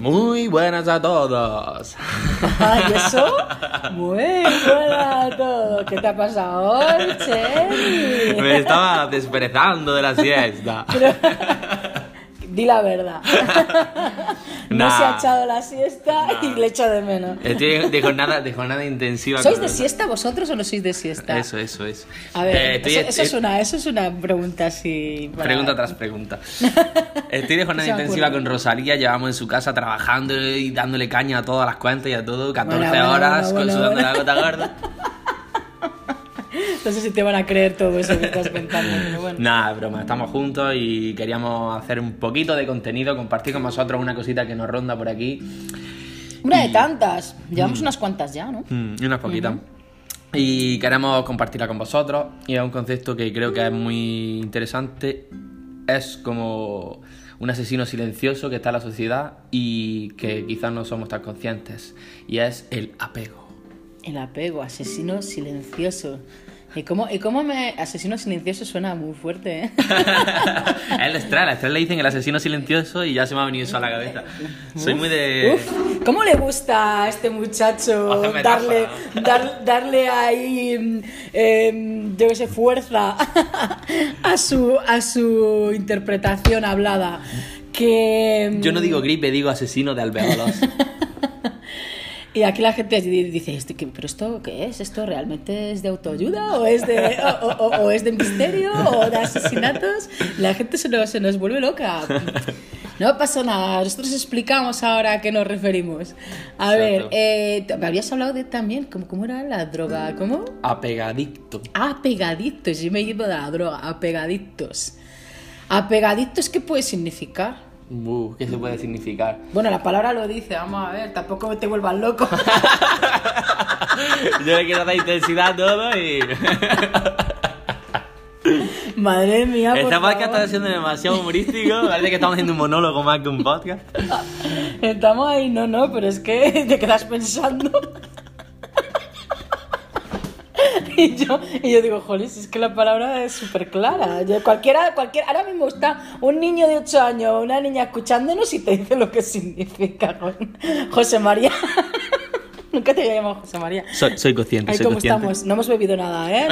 Muy buenas a todos. Ay, eso. Muy buena a todos. ¿Qué te ha pasado hoy, Chemi? Me estaba desperezando de la siesta. Pero- Di la verdad. No Nah. se ha echado la siesta y le echo de menos. Estoy de jornada, de jornada intensiva. ¿Sois de siesta vosotros o no sois de siesta? Eso, eso, eso. A ver, Eh, estoy- eso, eso es eh, una, eso es una pregunta así. para- Pregunta tras pregunta. Estoy de jornada intensiva ocurre. con Rosalía, llevamos en su casa trabajando y dándole caña a todas las cuentas y a todo, 14 Bueno, bueno, horas, bueno, con sudando la gota gorda. No sé si te van a creer todo eso que estás contando, pero bueno. Nada, broma, estamos juntos y queríamos hacer un poquito de contenido, compartir con vosotros una cosita que nos ronda por aquí. Una de tantas. Llevamos unas cuantas ya, ¿no? Mm, y unas poquitas. Y queremos compartirla con vosotros. Y es un concepto que creo que es muy interesante. Es como un asesino silencioso que está en la sociedad y que quizás no somos tan conscientes. Y es el apego. El apego, asesino silencioso. ¿Y cómo, y cómo me. Asesino silencioso suena muy fuerte, ¿eh? a él Estrella, a Estrella le dicen el asesino silencioso y ya se me ha venido eso a la cabeza. Soy muy de... Uf, ¿cómo le gusta a este muchacho darle, dar- darle ahí, mm, em, yo qué sé, fuerza a su, a su interpretación hablada? Que, Yo no digo gripe, digo asesino de alveolos. Y aquí la gente dice, "¿Esto qué- ¿pero esto qué es? ¿Esto realmente es de autoayuda? ¿O es de, o, o- o es de misterio? ¿O de asesinatos? La gente se nos, se nos vuelve loca. No pasa nada, nosotros explicamos ahora a qué nos referimos. A ver, eh, me habías hablado de también, ¿cómo, ¿cómo era la droga? ¿Cómo? Apegadicto. Apegaditos, yo me llevo de la droga, apegaditos. Apegaditos, ¿qué puede significar? Uh, ¿Qué se puede significar? Bueno, la palabra lo dice, vamos a ver, tampoco te vuelvas loco. Yo le quiero dar intensidad a todo y... Madre mía, por Este podcast favor. está siendo demasiado humorístico. Parece que estamos haciendo un monólogo más que un podcast. Estamos ahí, no, no, pero es que te quedas pensando. Y yo, y yo digo, si es que la palabra es súper clara. Cualquiera, cualquiera, ahora mismo está un niño de 8 años o una niña escuchándonos y te dice lo que significa. jo- José María. Nunca te había llamado José María. Soy, soy consciente, Ahí soy como consciente. estamos, no hemos bebido nada, ¿eh?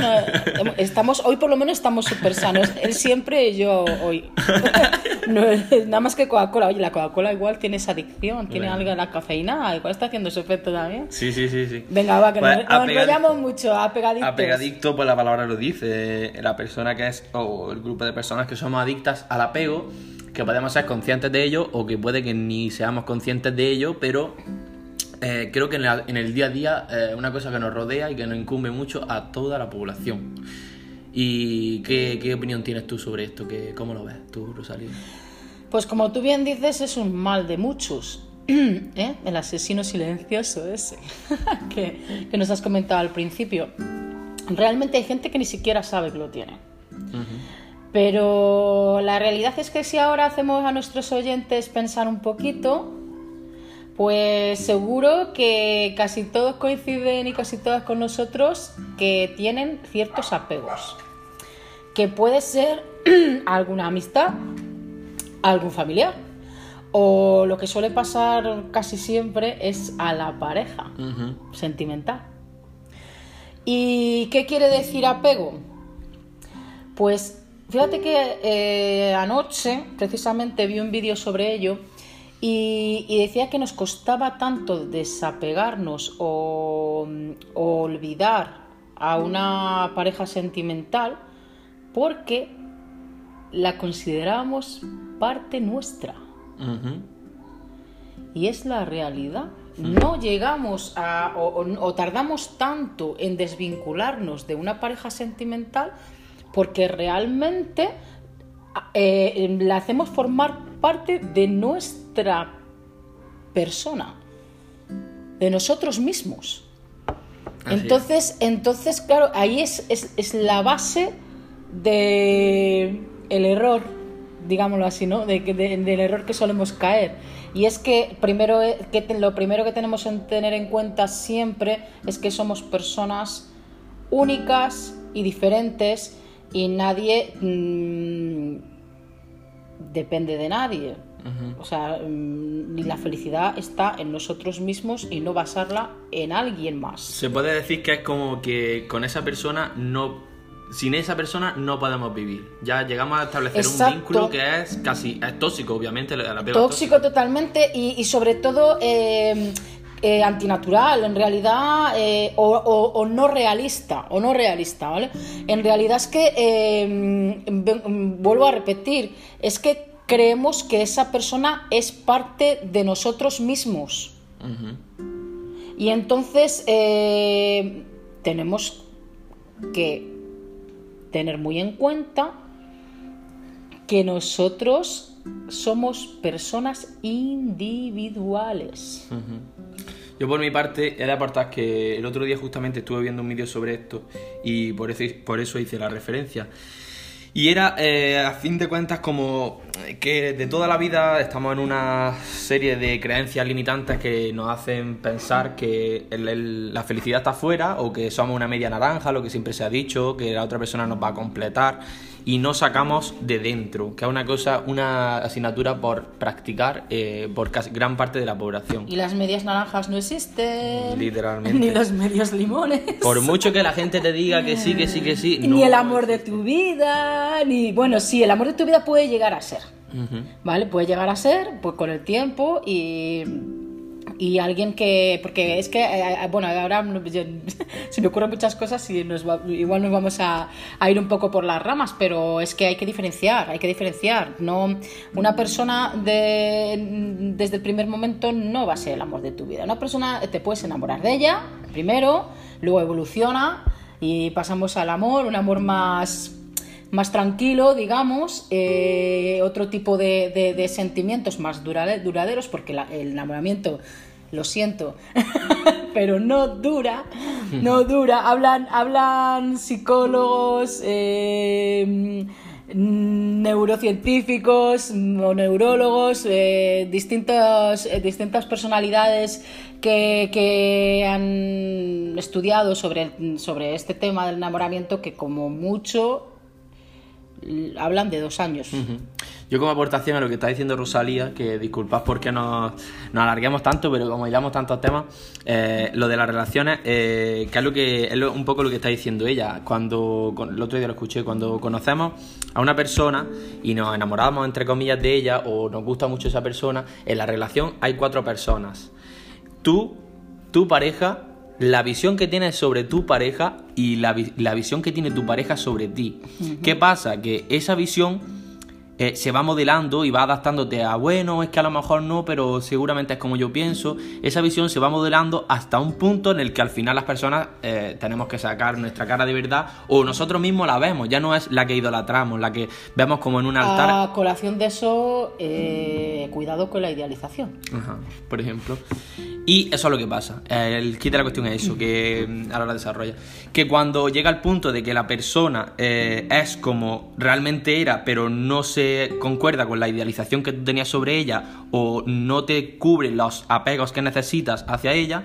No, estamos, hoy por lo menos estamos súper sanos. Él siempre, yo hoy. No, nada más que Coca-Cola. Oye, la Coca-Cola igual tiene esa adicción, tiene Bueno. algo de la cafeína, igual está haciendo su efecto también. Sí, sí, sí, sí. Venga, va, que Pues, nos, nos enrollamos mucho, apegaditos. Apegadicto, pues la palabra lo dice. La persona que es, o el grupo de personas que somos adictas al apego, que podemos ser conscientes de ello o que puede que ni seamos conscientes de ello, pero eh, creo que en, la- en el día a día es una cosa que nos rodea y que nos incumbe mucho a toda la población. ¿Y qué, qué opinión tienes tú sobre esto? ¿Qué, ¿Cómo lo ves tú, Rosalía? Pues como tú bien dices, es un mal de muchos. ¿eh? El asesino silencioso ese que, que nos has comentado al principio. Realmente hay gente que ni siquiera sabe que lo tiene. Pero la realidad es que si ahora hacemos a nuestros oyentes pensar un poquito, pues seguro que casi todos coinciden y casi todas con nosotros que tienen ciertos apegos. Que puede ser alguna amistad, algún familiar. O lo que suele pasar casi siempre es a la pareja sentimental. ¿Y qué quiere decir apego? Pues fíjate que eh, anoche precisamente vi un vídeo sobre ello y, y decía que nos costaba tanto desapegarnos o, o olvidar a una pareja sentimental porque la considerábamos parte nuestra. Y es la realidad. No llegamos a, o, o- o tardamos tanto en desvincularnos de una pareja sentimental porque realmente eh, la hacemos formar parte de nuestra persona, de nosotros mismos. Así es. Entonces, entonces, claro, ahí es, es, es la base de el error, digámoslo así, ¿no? De, del error que solemos caer. Y es que, primero, que lo primero que tenemos que tener en cuenta siempre es que somos personas únicas y diferentes y nadie mm, depende de nadie. O sea, mm, la felicidad está en nosotros mismos y no basarla en alguien más. Se puede decir que es como que con esa persona no sin esa persona no podemos vivir. Ya llegamos a establecer un vínculo que es casi es tóxico, obviamente. tóxico totalmente y, sobre todo eh, eh, antinatural, en realidad, eh, o, no realista, o no realista, ¿vale? En realidad es que, vuelvo a repetir, es que creemos que esa persona es parte de nosotros mismos. Y entonces tenemos que tener muy en cuenta que nosotros somos personas individuales. Yo por mi parte he de aportar que el otro día justamente estuve viendo un vídeo sobre esto y por eso, por eso hice la referencia. Y era, eh, a fin de cuentas, como que de toda la vida estamos en una serie de creencias limitantes que nos hacen pensar que la felicidad está afuera o que somos una media naranja, lo que siempre se ha dicho, que la otra persona nos va a completar y no sacamos de dentro, que es una cosa, una asignatura por practicar eh, por casi gran parte de la población. Y las medias naranjas no existen. Literalmente. Ni los medios limones. Por mucho que la gente te diga que sí, que sí, que sí. Ni el amor de tu vida, ni... Bueno, sí, el amor de tu vida puede llegar a ser. ¿Vale? Puede llegar a ser, pues con el tiempo y y alguien que, porque es que, eh, eh, bueno, ahora se me ocurren muchas cosas y nos igual nos vamos a, ir un poco por las ramas, pero es que hay que diferenciar, hay que diferenciar. No, una persona de, desde el primer momento no va a ser el amor de tu vida. Una persona te puedes enamorar de ella primero, luego evoluciona y pasamos al amor, un amor más más tranquilo, digamos, eh, otro tipo de, sentimientos más duraderos, porque el enamoramiento lo siento, pero no dura, no dura. Hablan, hablan psicólogos, eh, neurocientíficos o neurólogos, eh, distintas, distintas personalidades que, que, han estudiado sobre, sobre este tema del enamoramiento que como mucho hablan de dos años. Yo como aportación a lo que está diciendo Rosalía, que disculpad porque nos, nos alarguemos tanto, pero como llevamos tantos temas, eh, lo de las relaciones, eh, que es, lo que, es un poco lo que está diciendo ella. Cuando, el otro día lo escuché, cuando conocemos a una persona y nos enamoramos, entre comillas, de ella o nos gusta mucho esa persona, en la relación hay cuatro personas. Tú, tu pareja, la visión que tienes sobre tu pareja y la, la visión que tiene tu pareja sobre ti. ¿Qué pasa? Que esa visión eh, se va modelando y va adaptándote a, bueno, es que a lo mejor no, pero seguramente es como yo pienso. Esa visión se va modelando hasta un punto en el que al final las personas eh, tenemos que sacar nuestra cara de verdad o nosotros mismos la vemos, ya no es la que idolatramos, la que vemos como en un altar. A colación de eso, eh, cuidado con la idealización. Ajá, por ejemplo. Y eso es lo que pasa. El kit de la cuestión es eso, que mm, ahora la desarrolla. Que cuando llega el punto de que la persona es como realmente era, pero no se concuerda con la idealización que tú tenías sobre ella o no te cubre los apegos que necesitas hacia ella,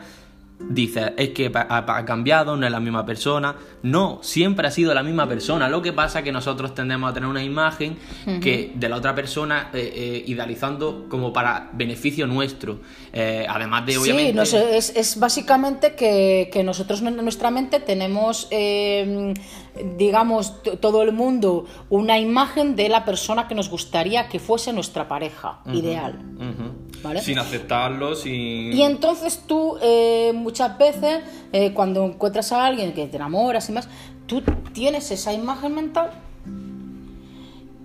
dices, es que ha, cambiado, no es la misma persona. No, siempre ha sido la misma persona. Lo que pasa es que nosotros tendemos a tener una imagen que de la otra persona eh, eh, idealizando como para beneficio nuestro. Eh, además de, obviamente... Sí, es, es, básicamente que, que, nosotros en nuestra mente tenemos, digamos, todo el mundo una imagen de la persona que nos gustaría que fuese nuestra pareja ideal. Sin aceptarlo, sin... Y entonces tú eh, muchas veces, eh, cuando encuentras a alguien que te enamoras y más, tú tienes esa imagen mental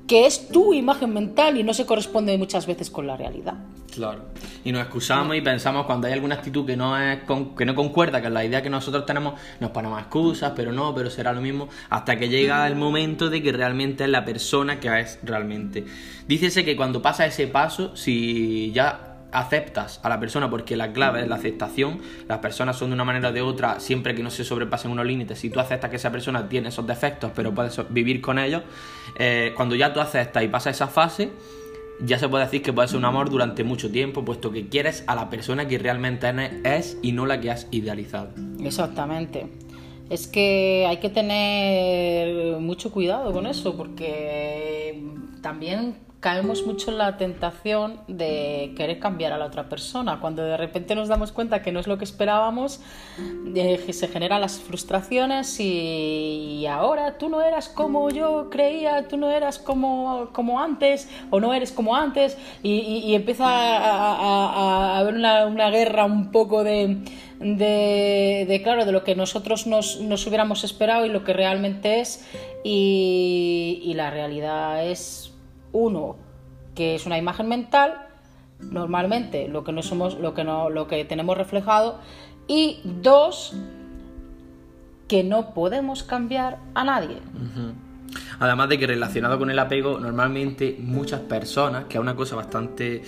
que es tu imagen mental y no se corresponde muchas veces con la realidad. Claro. Y nos excusamos y pensamos cuando hay alguna actitud que no es que no concuerda con la idea que nosotros tenemos, nos ponemos excusas, pero no, pero será lo mismo, hasta que llega el momento de que realmente es la persona que es realmente. Dícese que cuando pasa ese paso, si ya aceptas a la persona porque la clave es la aceptación. Las personas son de una manera o de otra siempre que no se sobrepasen unos límites. Si tú aceptas que esa persona tiene esos defectos, pero puedes vivir con ellos, eh, cuando ya tú aceptas y pasas esa fase, ya se puede decir que puede ser un amor durante mucho tiempo, puesto que quieres a la persona que realmente es y no la que has idealizado. Exactamente. Es que hay que tener mucho cuidado con eso, porque también caemos mucho en la tentación de querer cambiar a la otra persona. Cuando de repente nos damos cuenta que no es lo que esperábamos, eh, se generan las frustraciones y, ahora tú no eras como yo creía, tú no eras como, como antes o no eres como antes y, empieza a, haber una, guerra un poco de, de, claro, de lo que nosotros nos, hubiéramos esperado y lo que realmente es. Y, y la realidad es uno, que es una imagen mental, normalmente lo que no somos, lo que no, lo que tenemos reflejado, y dos, que no podemos cambiar a nadie. Además de que relacionado con el apego, normalmente muchas personas, que es una cosa bastante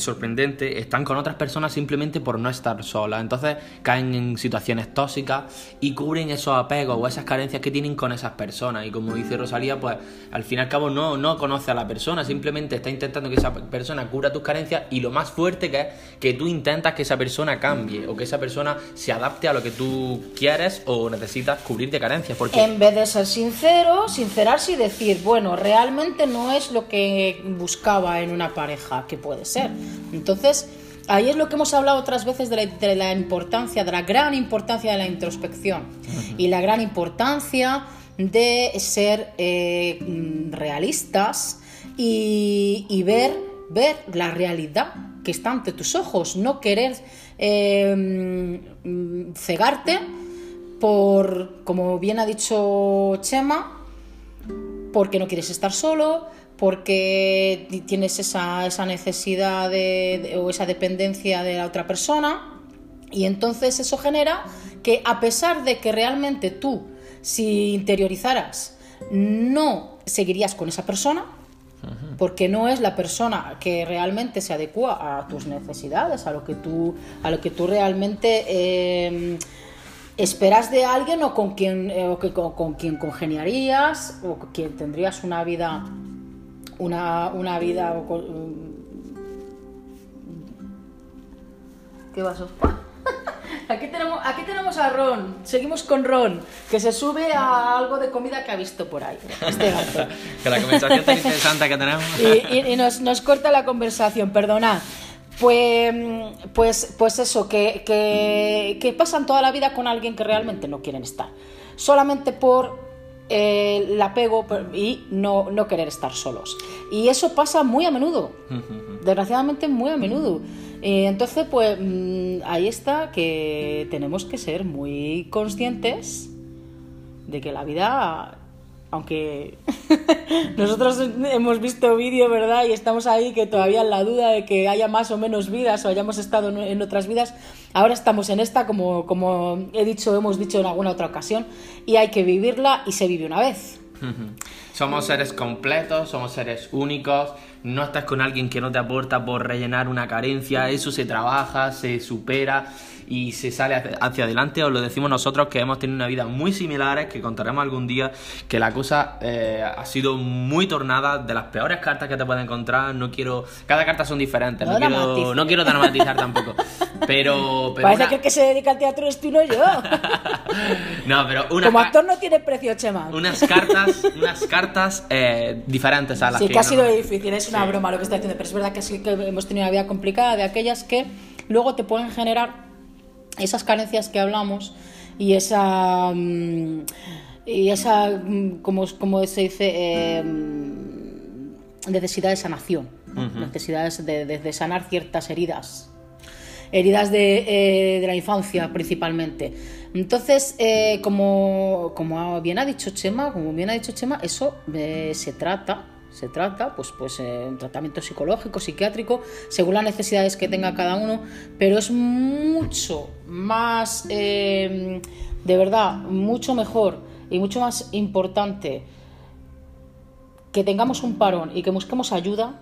sorprendente, están con otras personas simplemente por no estar solas. Entonces caen en situaciones tóxicas y cubren esos apegos o esas carencias que tienen con esas personas. Y como dice Rosalía, pues al fin y al cabo no, no conoce a la persona, simplemente está intentando que esa persona cubra tus carencias y lo más fuerte que es que tú intentas que esa persona cambie o que esa persona se adapte a lo que tú quieres o necesitas cubrir de carencias. Porque... En vez de ser sincero, sincerarse y decir, bueno, realmente no es lo que buscaba en una pareja, que puede ser entonces, ahí es lo que hemos hablado otras veces de la, importancia, de la gran importancia de la introspección y la gran importancia de ser eh, realistas y, ver, ver la realidad que está ante tus ojos, no querer eh, cegarte por, como bien ha dicho Chema, porque no quieres estar solo, porque tienes esa, necesidad o esa dependencia de la otra persona y entonces eso genera que a pesar de que realmente tú, si interiorizaras, no seguirías con esa persona, porque no es la persona que realmente se adecua a tus necesidades, a lo que tú, a lo que tú realmente em, esperas de alguien o con quien, eh, o que, con quien congeniarías o con quien tendrías una vida una, una vida... ¿Qué pasó? Aquí tenemos, aquí tenemos a Ron, seguimos con Ron, que se sube a algo de comida que ha visto por ahí. Este que la conversación tan interesante que tenemos. Y, nos, nos, corta la conversación, perdonad. Pues, pues, pues eso, que, que, que pasan toda la vida con alguien que realmente no quieren estar. Solamente por el apego y no, no, querer estar solos. Y eso pasa muy a menudo, desgraciadamente muy a menudo. Entonces, pues mm, ahí está que tenemos que ser muy conscientes de que la vida aunque nosotros hemos visto vídeo, ¿verdad? Y estamos ahí que todavía en la duda de que haya más o menos vidas o hayamos estado en otras vidas, ahora estamos en esta, como, como he dicho, hemos dicho en alguna otra ocasión, y hay que vivirla y se vive una vez. Somos seres completos, somos seres únicos, no estás con alguien que no te aporta por rellenar una carencia, eso se trabaja, se supera y se sale hacia adelante. Os lo decimos nosotros que hemos tenido una vida muy similares, que contaremos algún día que la cosa eh, ha sido muy tornada, de las peores cartas que te puedes encontrar. No quiero. Cada carta son diferentes, no, quiero, no quiero dramatizar tampoco. Pero. Parece que el que se dedica al teatro es tú, no yo. no, pero Como actor no tiene precio, Chema. Unas cartas, unas cartas eh, diferentes a las sí, que. ha sido difícil, es una broma lo que está diciendo, pero es verdad que sí que hemos tenido una vida complicada de aquellas que luego te pueden generar esas carencias que hablamos y esa mm, y esa mm, como, como se dice em, necesidad de sanación necesidades de, sanar ciertas heridas heridas de, eh, la infancia principalmente entonces eh, como, como bien ha dicho Chema como bien ha dicho Chema eso eh, se trata se trata, pues, pues eh, un tratamiento psicológico, psiquiátrico, según las necesidades que tenga cada uno, pero es mucho más, eh, de verdad, mucho mejor y mucho más importante que tengamos un parón y que busquemos ayuda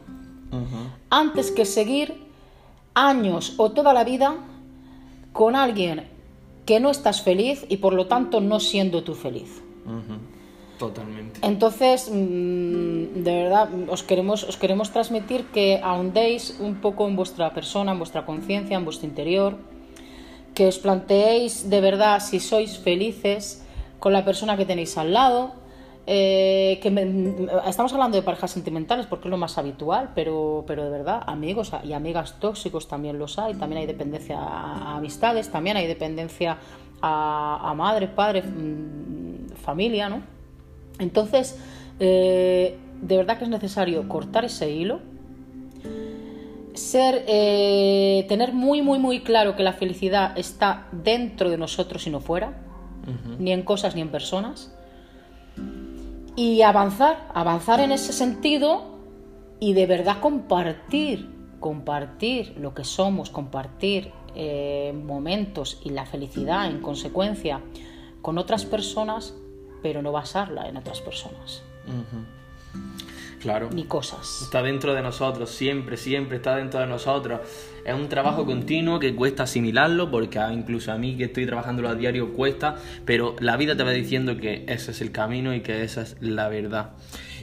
antes que seguir años o toda la vida con alguien que no estás feliz y por lo tanto no siendo tú feliz. Totalmente. Entonces, mm, de verdad, os queremos, os queremos transmitir que ahondéis un poco en vuestra persona, en vuestra conciencia, en vuestro interior, que os planteéis de verdad si sois felices con la persona que tenéis al lado eh, que me- estamos hablando de parejas sentimentales porque es lo más habitual, pero, pero de verdad, amigos y amigas tóxicos también los hay, también hay dependencia a, a amistades, también hay dependencia a, a madre, padre, mm, familia, ¿no? Entonces, eh, de verdad que es necesario cortar ese hilo, ser, eh, tener muy, muy, muy claro que la felicidad está dentro de nosotros y no fuera, ni en cosas ni en personas, y avanzar, avanzar en ese sentido y de verdad compartir, compartir lo que somos, compartir eh, momentos y la felicidad en consecuencia con otras personas, pero no basarla en otras personas, Claro. ni cosas. Está dentro de nosotros, siempre, siempre está dentro de nosotros. Es un trabajo continuo que cuesta asimilarlo, porque incluso a mí que estoy trabajándolo a diario cuesta, pero la vida te va diciendo que ese es el camino y que esa es la verdad.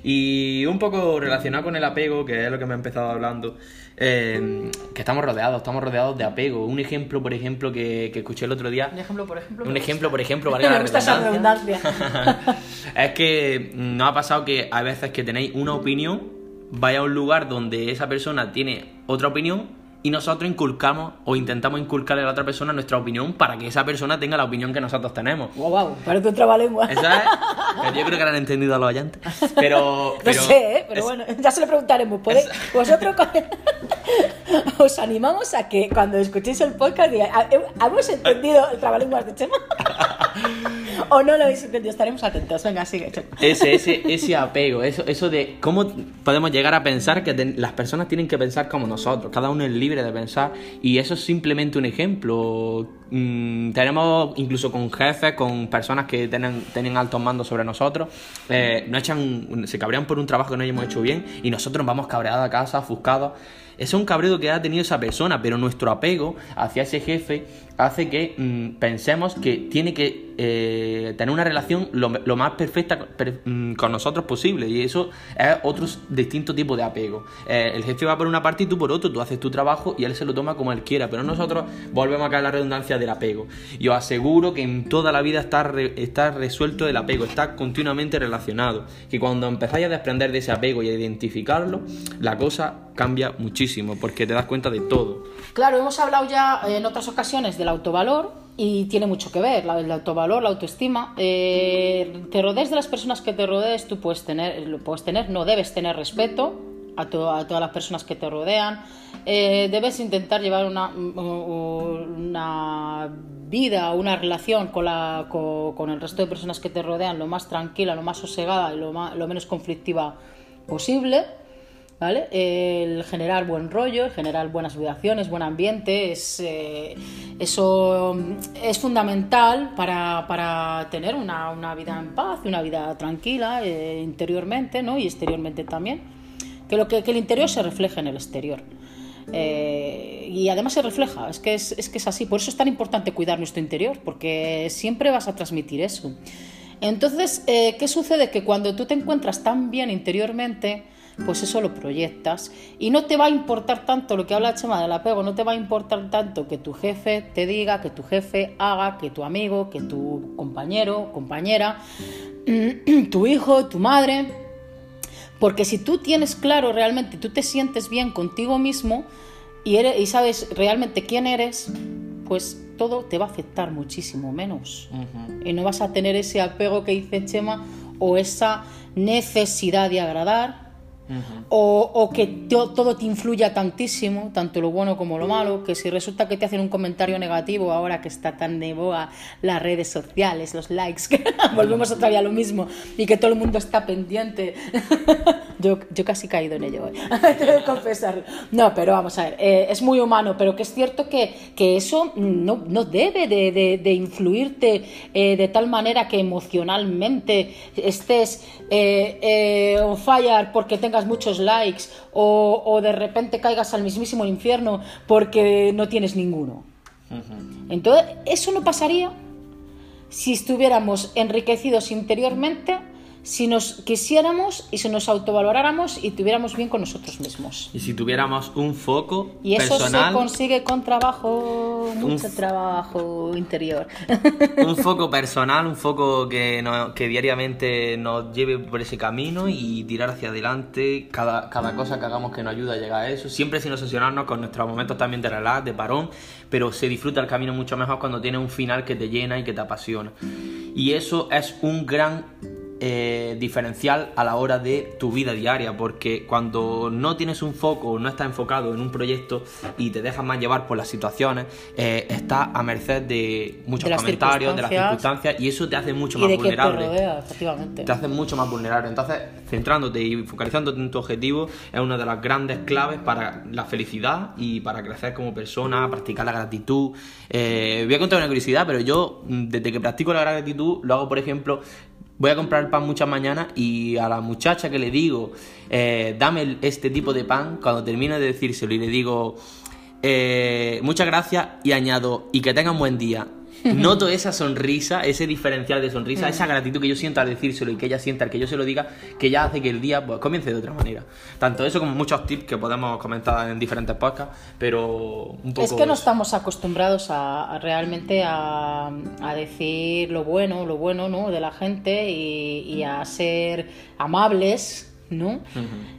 Y un poco relacionado con el apego, que es lo que me he empezado hablando, eh, que estamos rodeados, estamos rodeados de apego. Un ejemplo, por ejemplo, que, que escuché el otro día. Un ejemplo, por ejemplo. Un ejemplo, gusta. por ejemplo, valga la redundancia. es que no ha pasado que a veces que tenéis una opinión, vaya a un lugar donde esa persona tiene otra opinión y nosotros inculcamos o intentamos inculcarle a la otra persona nuestra opinión para que esa persona tenga la opinión que nosotros tenemos. Wow, wow, parece un trabalengua. Eso es. Pero yo creo que lo han entendido a los oyentes. Pero. No sé, ¿eh? pero es- bueno, ya se lo preguntaremos. ¿Podéis- es- Vosotros con- os animamos a que cuando escuchéis el podcast digáis, "¿Ha- ¿hemos entendido el trabalenguas de Chema? ¿O no lo entendido? Estaremos atentos. Venga, sigue. Ese, ese, ese apego, eso, eso de cómo podemos llegar a pensar que las personas tienen que pensar como nosotros, cada uno es libre de pensar y eso es simplemente un ejemplo. Mm, tenemos incluso con jefes, con personas que tienen, tienen altos mandos sobre nosotros, eh, nos echan, se cabrean por un trabajo que no hayamos hecho bien y nosotros vamos cabreados a casa, ofuscados. Ese es un cabreo que ha tenido esa persona, pero nuestro apego hacia ese jefe hace que mm, pensemos que tiene que eh, tener una relación lo, más perfecta per- mm, con nosotros posible. Y eso es otro distinto tipo de apego. Eh, el jefe va por una parte y tú por otro, tú haces tu trabajo y él se lo toma como él quiera. Pero nosotros volvemos a en la redundancia del apego. Y os aseguro que en toda la vida está, está resuelto el apego, está continuamente relacionado. Que cuando empezáis a desprender de ese apego y a identificarlo, la cosa cambia muchísimo porque te das cuenta de todo. Claro, hemos hablado ya en otras ocasiones del autovalor y tiene mucho que ver, el autovalor, la autoestima. Eh, te rodees de las personas que te rodees, tú puedes tener, lo puedes tener, no debes tener respeto a, to- a todas las personas que te rodean. Eh, debes intentar llevar una, una vida, una relación con, la, con, con el resto de personas que te rodean lo más tranquila, lo más sosegada y lo, más- lo menos conflictiva posible. El generar buen rollo, el generar buenas vibraciones, buen ambiente, es, eh, eso mm, es fundamental para, para tener una, una vida en paz, una vida tranquila eh, interiormente ¿no? y exteriormente también. Que, lo que, que el interior se refleje en el exterior. Eh, y además se refleja, es que es, es que es así. Por eso es tan importante cuidar nuestro interior, porque siempre vas a transmitir eso. Entonces, eh, ¿qué sucede? Que cuando tú te encuentras tan bien interiormente, pues eso lo proyectas y no te va a importar tanto lo que habla Chema del apego, no te va a importar tanto que tu jefe te diga, que tu jefe haga, que tu amigo, que tu compañero, compañera, tu hijo, tu madre, porque si tú tienes claro realmente, tú te sientes bien contigo mismo y, eres, y sabes realmente quién eres, pues todo te va a afectar muchísimo menos. Y no vas a tener ese apego que dice Chema o esa necesidad de agradar. O, o que to- todo te influya tantísimo, tanto lo bueno como lo malo, que si resulta que te hacen un comentario negativo ahora que está tan de boga las redes sociales, los likes, que volvemos otra vez a lo mismo, y que todo el mundo está pendiente. yo, yo casi he caído en ello, ¿eh? tengo que confesarlo. No, pero vamos a ver, eh, es muy humano, pero que es cierto que, que eso no, no debe de, de- de influirte eh, de tal manera que emocionalmente estés eh, eh, on fire porque tengas muchos likes o, o de repente caigas al mismísimo infierno porque no tienes ninguno. Entonces, eso no pasaría si estuviéramos enriquecidos interiormente si nos quisiéramos y si nos autovaloráramos y tuviéramos bien con nosotros mismos. Y si tuviéramos un foco Y eso personal, se consigue con trabajo, mucho trabajo interior. un foco personal, un foco que, no- que diariamente nos lleve por ese camino y tirar hacia adelante cada, cada cosa que hagamos que nos ayude a llegar a eso. Siempre sin obsesionarnos con nuestros momentos también de relax, de parón, pero se disfruta el camino mucho mejor cuando tiene un final que te llena y que te apasiona. Y eso es un gran eh, diferencial a la hora de tu vida diaria, porque cuando no tienes un foco, no estás enfocado en un proyecto y te dejas más llevar por las situaciones, eh, estás a merced de muchos De comentarios, de las circunstancias. y eso te hace mucho y más de que te vulnerable. rodea, efectivamente. Te hace mucho más vulnerable. Entonces, centrándote y focalizándote en tu objetivo es una de las grandes claves para la felicidad y para crecer como persona, practicar la gratitud. Eh, voy a contar una curiosidad, pero yo, mm, desde que practico la gratitud, lo hago, por ejemplo, voy a comprar pan muchas mañanas y a la muchacha que le digo, eh, dame este tipo de pan, cuando termino de decírselo y le digo, eh, muchas gracias y añado, y que tenga un buen día. Noto esa sonrisa, ese diferencial de sonrisa, esa gratitud que yo siento al decírselo y que ella sienta al que yo se lo diga, que ya hace que el día pues, comience de otra manera. Tanto eso como muchos tips que podemos comentar en diferentes podcasts, pero un poco... Es que no eso. estamos acostumbrados a, a realmente a, a decir lo bueno, lo bueno, ¿no? De la gente y, y a ser amables, ¿no?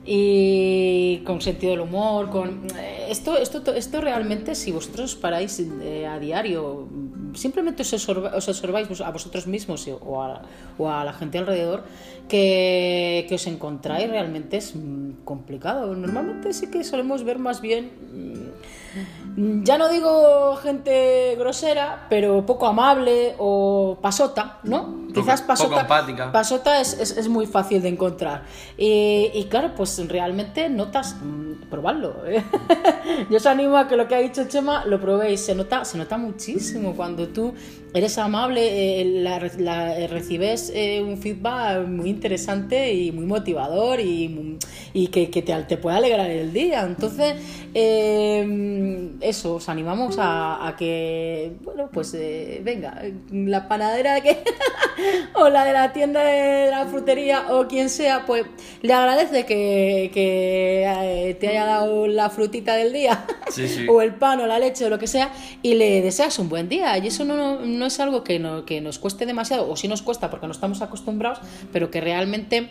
Y con sentido del humor, con eh, esto, esto, esto realmente, si vosotros paráis eh, a diario, simplemente os, observa- os observáis a vosotros mismos o a, o a la gente alrededor, que, que os encontráis realmente es mm, complicado. Normalmente sí que solemos ver más bien mm, ya no digo gente grosera, pero poco amable o pasota, ¿no? Poco- Quizás pasota, poco empática. pasota es, es- es muy fácil de encontrar. Y, y claro, pues realmente notas, mm, probadlo. ¿eh? Yo os animo a que lo que ha dicho Chema lo probéis. Se nota, se nota muchísimo cuando tú eres amable, eh, la- la- eh, recibes eh, un feedback muy interesante y muy motivador y, y que, que te, te puede alegrar el día. Entonces, eh, eso, os animamos a, a que, bueno, pues eh, venga, la panadera que o la de la tienda de la frutería o quien sea, pues le agradece que, que, te haya dado la frutita del día Sí, sí. o el pan o la leche o lo que sea y le deseas un buen día. Y eso no, no, no es algo que, no- que nos cueste demasiado, o sí nos cuesta porque no estamos acostumbrados, pero que realmente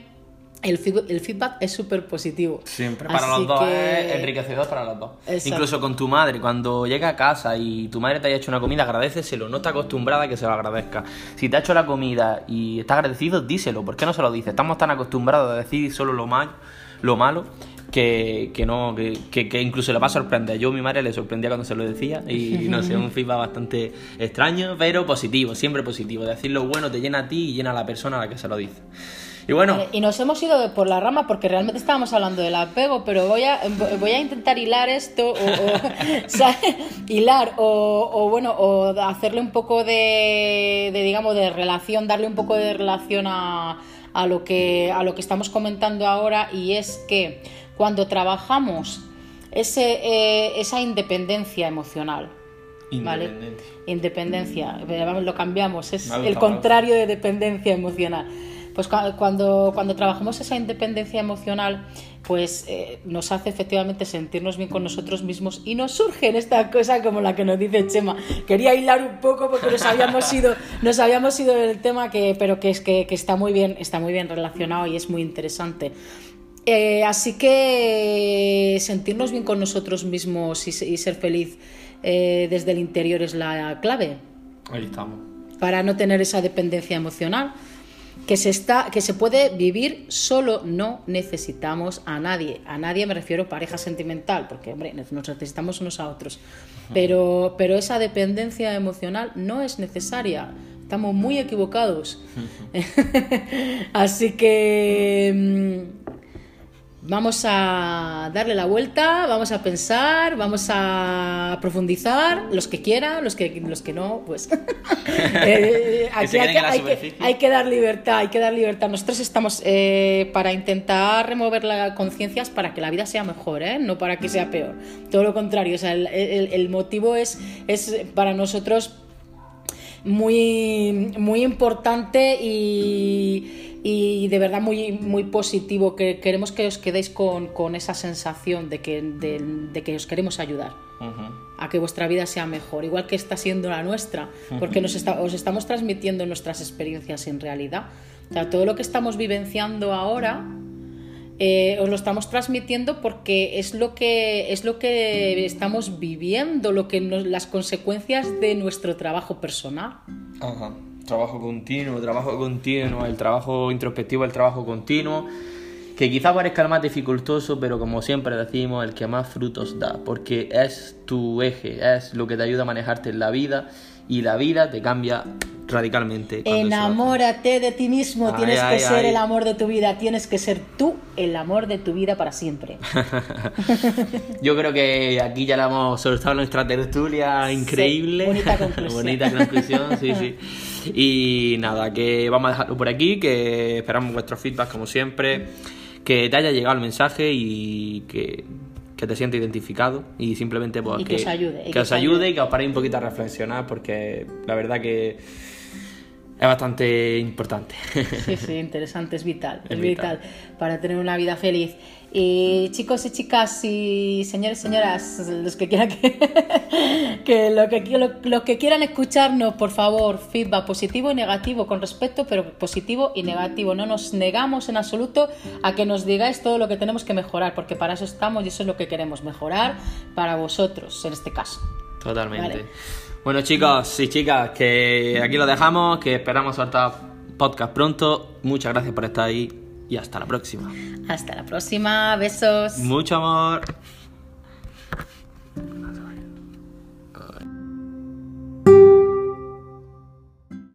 el, feed- el feedback es súper positivo. Siempre, para Así los dos, que- es enriquecedor para los dos. Exacto. Incluso con tu madre, cuando llega a casa y tu madre te haya hecho una comida, agradeceselo, no está acostumbrada a que se lo agradezca. Si te ha hecho la comida y está agradecido, díselo, ¿por qué no se lo dices? Estamos tan acostumbrados a decir solo lo, mal, lo malo que, que no, que, que- incluso le va a sorprender. Yo a mi madre le sorprendía cuando se lo decía y no sé, un feedback bastante extraño, pero positivo, siempre positivo. Decir lo bueno te llena a ti y llena a la persona a la que se lo dice. Y bueno, Eh, Y nos hemos ido por la rama porque realmente estábamos hablando del apego, pero voy a, voy a intentar hilar esto, o, o- hilar, o, o, bueno, o hacerle un poco de, de, digamos, de relación, darle un poco de relación a, a, lo que, a lo que estamos comentando ahora, y es que cuando trabajamos ese, eh, esa independencia emocional, ¿vale? independencia. Vamos, lo cambiamos, es el contrario de dependencia emocional. Pues cua- cuando, cuando trabajamos esa independencia emocional, pues eh, nos hace efectivamente sentirnos bien con nosotros mismos y nos surge en esta cosa como la que nos dice Chema. Quería hilar un poco porque nos habíamos ido, nos habíamos ido del tema, que, pero que es que, que está muy bien, está muy bien relacionado y es muy interesante. Eh, así que sentirnos bien con nosotros mismos y ser feliz eh, desde el interior es la clave. Ahí estamos. para no tener esa dependencia emocional que se está que se puede vivir solo no necesitamos a nadie. A nadie me refiero pareja sentimental porque hombre nos necesitamos unos a otros. Pero pero esa dependencia emocional no es necesaria. Estamos muy equivocados. Así que mm, Vamos a darle la vuelta, vamos a pensar, vamos a profundizar, los que quieran, los que, los que no, pues. Eh, aquí se hay, que, hay que- superficie. hay que dar libertad, hay que dar libertad. Nosotros estamos eh, para intentar remover las conciencias para que la vida sea mejor, ¿eh? no para que sea peor. Todo lo contrario, o sea, el, el- el motivo es, es para nosotros muy, muy importante y y de verdad muy, muy positivo, que queremos que os quedéis con, con esa sensación de que, de, de que os queremos ayudar a que vuestra vida sea mejor, igual que está siendo la nuestra, porque nos está- os estamos transmitiendo nuestras experiencias en realidad. O sea, todo lo que estamos vivenciando ahora eh, os lo estamos transmitiendo porque es lo que es lo que estamos viviendo, lo que nos- las consecuencias de nuestro trabajo personal. Ajá. Trabajo continuo, trabajo continuo, el trabajo introspectivo, el trabajo continuo, que quizá parezca el más dificultoso, pero como siempre decimos, el que más frutos da, porque es tu eje, es lo que te ayuda a manejarte en la vida y la vida te cambia radicalmente. Enamórate de ti mismo, Ay, tienes que ay, ser el amor de tu vida, tienes que ser tú el amor de tu vida para siempre. Yo creo que aquí ya le hemos soltado nuestra tertulia increíble. bonita conclusión. Bonita conclusión, sí, sí. Y nada, que vamos a dejarlo por aquí, que esperamos vuestros feedback como siempre, que te haya llegado el mensaje y que, que te sientas identificado y simplemente pues, Y que os ayude, y que que os os ayude ayude. y que os paréis un poquito a reflexionar porque la verdad que es bastante importante. Sí, sí, interesante, es vital, es, Es vital. vital. para tener una vida feliz. Y chicos y chicas y señores y señoras, los que quieran que, que lo que lo- los que quieran escucharnos, por favor, feedback positivo y negativo con respeto, pero positivo y negativo. No nos negamos en absoluto a que nos digáis todo lo que tenemos que mejorar, porque para eso estamos y eso es lo que queremos mejorar para vosotros en este caso. Totalmente. Vale. Bueno, chicos y chicas, que aquí lo dejamos, que esperamos soltar podcast pronto. Muchas gracias por estar ahí y hasta la próxima. Hasta la próxima, besos. Mucho amor.